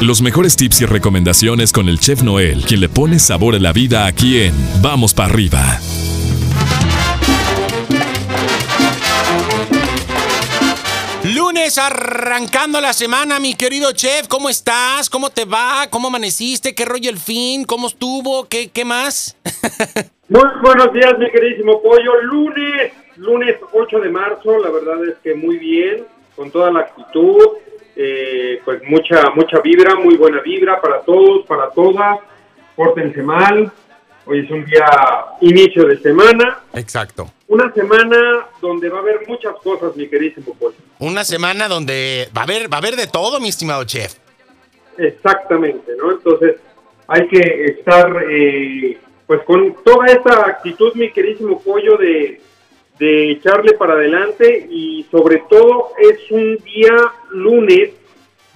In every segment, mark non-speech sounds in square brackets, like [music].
Los mejores tips y recomendaciones con el chef Noel, quien le pone sabor a la vida aquí en Vamos para arriba. Lunes arrancando la semana, mi querido chef, ¿cómo estás? ¿Cómo te va? ¿Cómo amaneciste? ¿Qué rollo el fin? ¿Cómo estuvo? ¿Qué, qué más? [laughs] Muy buenos días, mi queridísimo pollo. Lunes, lunes 8 de marzo, la verdad es que muy bien, con toda la actitud, eh, pues mucha, mucha vibra, muy buena vibra para todos, para todas. Pórtense mal. Hoy es un día inicio de semana. Exacto. Una semana donde va a haber muchas cosas, mi queridísimo pollo. Una semana donde va a haber, va a haber de todo, mi estimado chef. Exactamente, ¿no? Entonces hay que estar eh, pues con toda esta actitud, mi queridísimo pollo, de, de echarle para adelante y sobre todo es un día lunes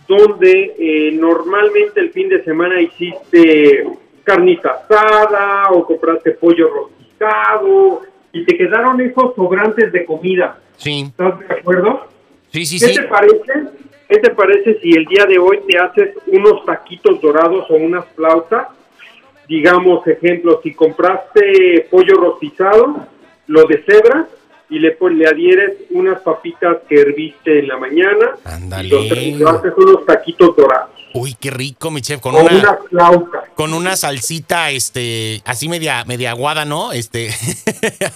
donde eh, normalmente el fin de semana hiciste carnita asada o compraste pollo rostizado y te quedaron esos sobrantes de comida. Sí. ¿Estás de acuerdo? Sí, sí, ¿Qué sí. te parece? ¿Qué te parece si el día de hoy te haces unos taquitos dorados o unas flautas? Digamos, ejemplo, si compraste pollo rostizado, lo deshebras y le, pon- le adhieres unas papitas que herviste en la mañana Ándale. y lo, haces unos taquitos dorados Uy, qué rico, mi chef, con o una, unas flautas. con una salsita, este, así media, media aguada, ¿no? Este.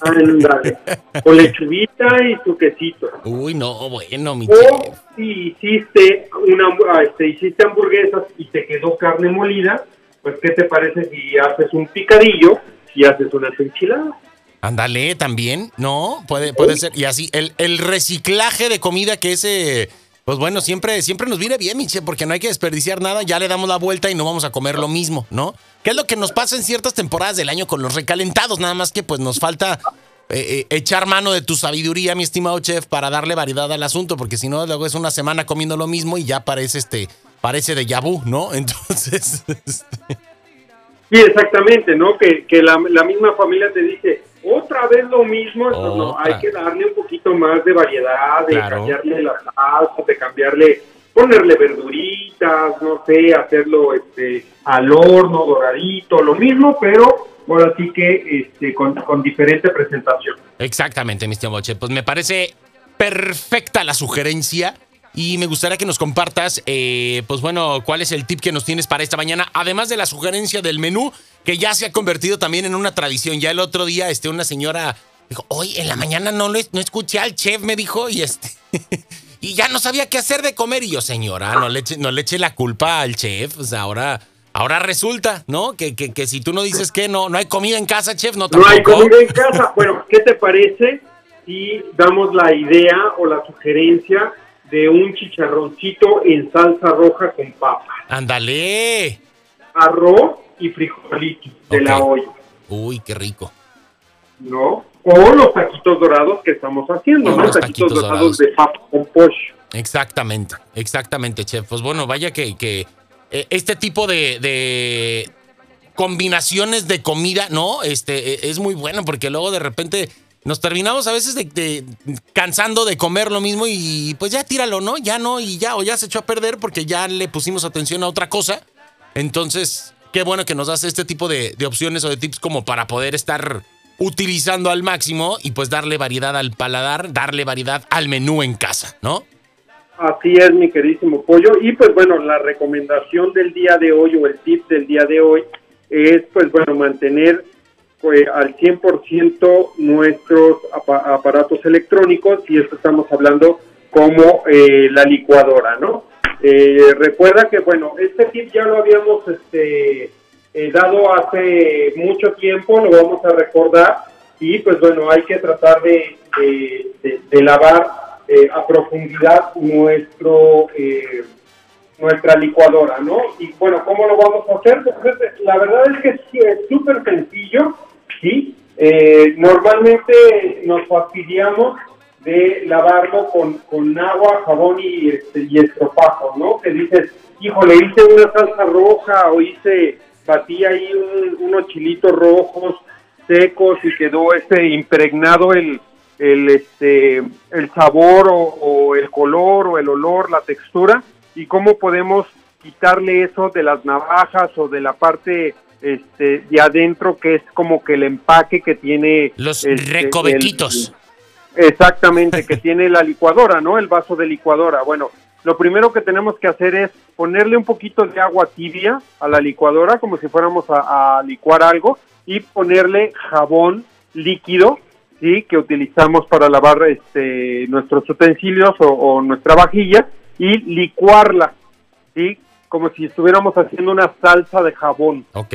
Ándale. Con lechuguita y su quesito. Uy, no, bueno, mi O chef. si hiciste una este, hiciste hamburguesas y te quedó carne molida, pues qué te parece si haces un picadillo y haces unas enchiladas. Ándale, también, ¿no? Puede, puede ser. Y así, el, el reciclaje de comida que ese, pues bueno, siempre, siempre nos viene bien, Miche, porque no hay que desperdiciar nada, ya le damos la vuelta y no vamos a comer lo mismo, ¿no? ¿Qué es lo que nos pasa en ciertas temporadas del año con los recalentados? Nada más que pues nos falta eh, eh, echar mano de tu sabiduría, mi estimado chef, para darle variedad al asunto, porque si no, luego es una semana comiendo lo mismo y ya parece este, parece de yabú, ¿no? [laughs] Entonces, este, Sí, exactamente, ¿no? Que, que la, la misma familia te dice, otra vez lo mismo, entonces, no, hay que darle un poquito más de variedad, de Claro. cambiarle la salsa, de cambiarle, ponerle verduritas, no sé, hacerlo este al horno, doradito, lo mismo, pero ahora sí que este, con, con diferente presentación. Exactamente, mi estimado Che. Pues me parece perfecta la sugerencia y me gustaría que nos compartas, eh, pues bueno, cuál es el tip que nos tienes para esta mañana, además de la sugerencia del menú, que ya se ha convertido también en una tradición. Ya el otro día, este, una señora dijo, hoy en la mañana no, lo no escuché al chef, me dijo, y este... [laughs] Y ya no sabía qué hacer de comer. Y yo, señora, no le eche, no le eche la culpa al chef. O sea, ahora, ahora resulta, ¿no? Que, que, que si tú no dices que no, no hay comida en casa, chef, no No tampoco. hay comida en casa. Bueno, ¿qué te parece si damos la idea o la sugerencia de un chicharroncito en salsa roja con papa? Ándale. Arroz y frijolitos de la olla, Uy, qué rico. ¿no? O los taquitos dorados que estamos haciendo, O ¿no? los Taquitos, taquitos dorados, dorados. de papa con pollo. Exactamente, exactamente, chef. Pues bueno, vaya que, que eh, este tipo de, de combinaciones de comida, ¿no? Este eh, es muy bueno porque luego de repente nos terminamos a veces de, cansando de comer lo mismo y pues ya tíralo, ¿no? Ya no y ya o ya se echó a perder porque ya le pusimos atención a otra cosa. Entonces, qué bueno que nos das este tipo de, de opciones o de tips como para poder estar utilizando al máximo y pues darle variedad al paladar, darle variedad al menú en casa, ¿no? Así es, mi queridísimo pollo. Y pues bueno, la recomendación del día de hoy o el tip del día de hoy es pues bueno, mantener pues, al 100% nuestros apa- aparatos electrónicos y esto estamos hablando como eh, la licuadora, ¿no? Eh, recuerda que bueno, este tip ya lo habíamos este, eh, dado hace mucho tiempo, lo vamos a recordar y pues bueno, hay que tratar de, de- de- de lavar eh, a profundidad nuestro eh, nuestra licuadora, ¿no? Y bueno, ¿cómo lo vamos a hacer? Pues, es- la verdad es que es súper sencillo, ¿sí? Eh, normalmente nos fastidiamos de lavarlo con, con agua, jabón y, este, y estropajo, ¿no? Que dices, híjole, hice una salsa roja o hice, batí ahí un- unos chilitos rojos secos y quedó este impregnado el, el, este, el sabor o el color o el olor, la textura y cómo podemos quitarle eso de las navajas o de la parte este, de adentro que es como que el empaque que tiene... Los este, recovequitos. el- exactamente, que tiene la licuadora, ¿no? El vaso de licuadora. Bueno, lo primero que tenemos que hacer es ponerle un poquito de agua tibia a la licuadora, como si fuéramos a, a licuar algo, y ponerle jabón líquido, ¿sí? Que utilizamos para lavar este, nuestros utensilios o, o nuestra vajilla, y licuarla, ¿sí? Como si estuviéramos haciendo una salsa de jabón. Ok.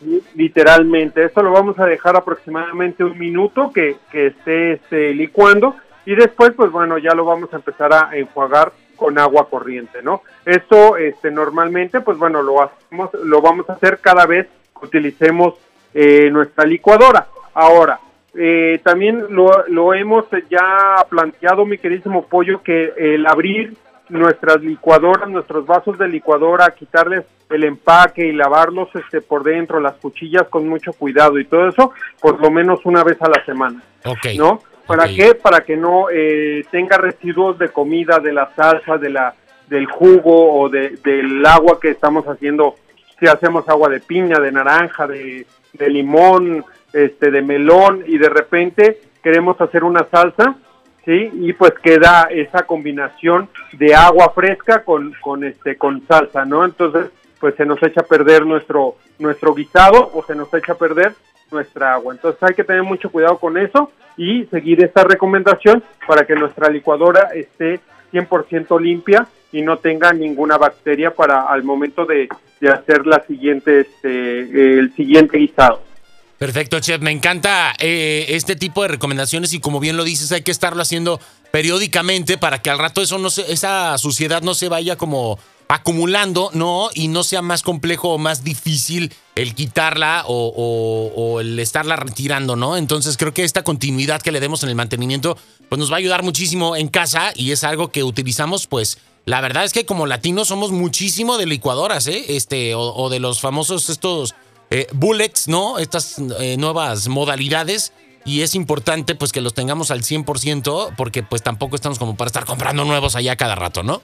Sí, Literalmente, esto lo vamos a dejar aproximadamente un minuto que, que esté este, licuando y después, pues bueno, ya lo vamos a empezar a enjuagar con agua corriente, ¿no? Esto, este, normalmente, pues bueno, lo hacemos, lo vamos a hacer cada vez que utilicemos eh, nuestra licuadora. Ahora, eh, también lo, lo hemos ya planteado, mi queridísimo pollo, que el abrir nuestras licuadoras, nuestros vasos de licuadora, quitarles el empaque y lavarlos este por dentro, las cuchillas con mucho cuidado y todo eso, por lo menos una vez a la semana, Ok. ¿no? ¿Para Ok. qué? Para que no eh, tenga residuos de comida, de la salsa, de la del jugo o de, del agua que estamos haciendo, si hacemos agua de piña, de naranja, de, de limón, este, de melón y de repente queremos hacer una salsa, sí y pues queda esa combinación de agua fresca con con este con salsa no entonces pues se nos echa a perder nuestro nuestro guisado o se nos echa a perder nuestra agua. Entonces hay que tener mucho cuidado con eso y seguir esta recomendación para que nuestra licuadora esté 100% limpia y no tenga ninguna bacteria para al momento de, de hacer la siguiente este el siguiente guisado Perfecto, chef. Me encanta eh, este tipo de recomendaciones y como bien lo dices, hay que estarlo haciendo periódicamente para que al rato eso no se, esa suciedad no se vaya como acumulando, ¿no? Y no sea más complejo o más difícil el quitarla o, el estarla retirando, ¿no? Entonces creo que esta continuidad que le demos en el mantenimiento, pues nos va a ayudar muchísimo en casa y es algo que utilizamos, pues, la verdad es que como latinos somos muchísimo de licuadoras, ¿eh? Este, o, o de los famosos estos eh, bullets, ¿no? Estas eh, nuevas modalidades. Y es importante pues que los tengamos al 100% porque pues tampoco estamos como para estar comprando nuevos allá cada rato, ¿no?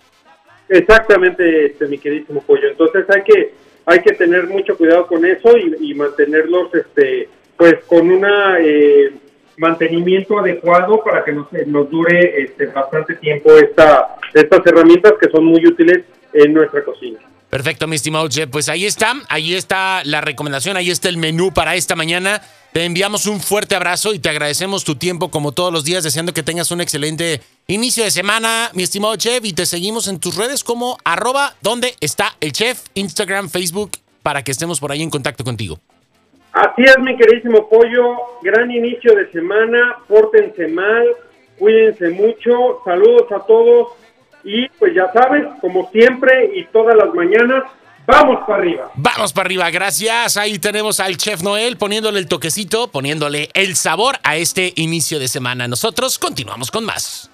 Exactamente, este, mi queridísimo pollo. Entonces hay que hay que tener mucho cuidado con eso y, y mantenerlos, este, pues con una eh, mantenimiento adecuado para que nos, nos dure este, bastante tiempo esta, estas herramientas que son muy útiles en nuestra cocina. Perfecto, mi estimado Chef. Pues ahí está, ahí está la recomendación, ahí está el menú para esta mañana. Te enviamos un fuerte abrazo y te agradecemos tu tiempo como todos los días, deseando que tengas un excelente inicio de semana, mi estimado Chef. Y te seguimos en tus redes como arroba donde está el chef, Instagram, Facebook, para que estemos por ahí en contacto contigo. Así es, mi queridísimo pollo. Gran inicio de semana. Pórtense mal. Cuídense mucho. Saludos a todos. Y pues ya sabes, como siempre y todas las mañanas, vamos para arriba. Vamos para arriba, gracias. Ahí tenemos al chef Noel poniéndole el toquecito, poniéndole el sabor a este inicio de semana. Nosotros continuamos con más.